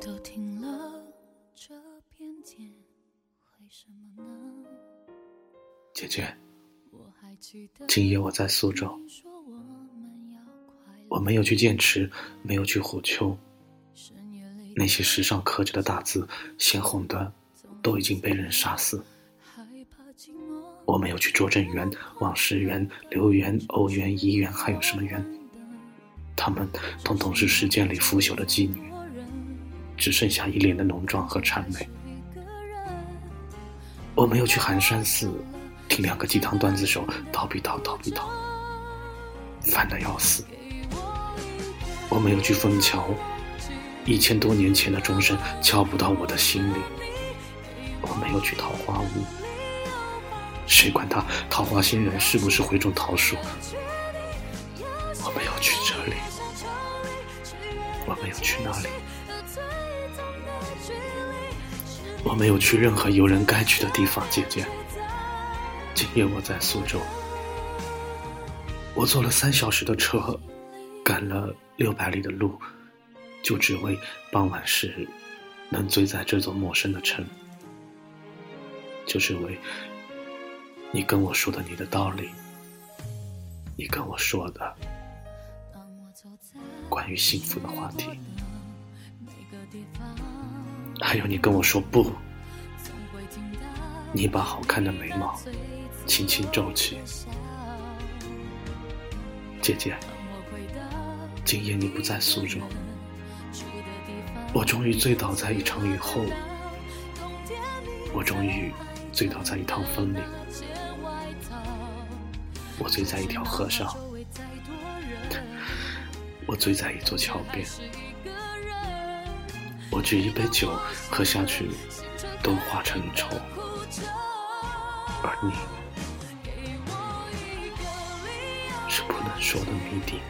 都听了这偏见，为什么呢？姐姐，今夜我在苏州，我没有去剑池，没有去虎丘，那些石上刻着的大字，鲜红的，都已经被人杀死。我没有去拙政园、望师园、留园、欧园、怡园，还有什么园？他们统统是时间里腐朽的妓女，只剩下一脸的浓妆和谄媚。我没有去寒山寺，听两个鸡汤段子手叨逼叨叨逼叨，烦得要死。我没有去枫桥，一千多年前的钟声敲不到我的心里。我没有去桃花坞，谁管他桃花仙人是不是会种桃树？我没有去这里，我没有去那里，我没有去任何有人该去的地方。姐姐，今夜我在苏州，我坐了三小时的车，赶了六百里的路，就只为傍晚时能醉在这座陌生的城，就只为你跟我说的你的道理，你跟我说的关于幸福的话题，还有你跟我说不，你把好看的眉毛轻轻皱起，姐姐，今夜你不在苏州，我终于醉倒在一场雨后，我终于醉倒在一趟风里，我醉在一条河上，我醉在一座桥边，我举一杯酒喝下去，都化成愁，而你是不能说的谜底。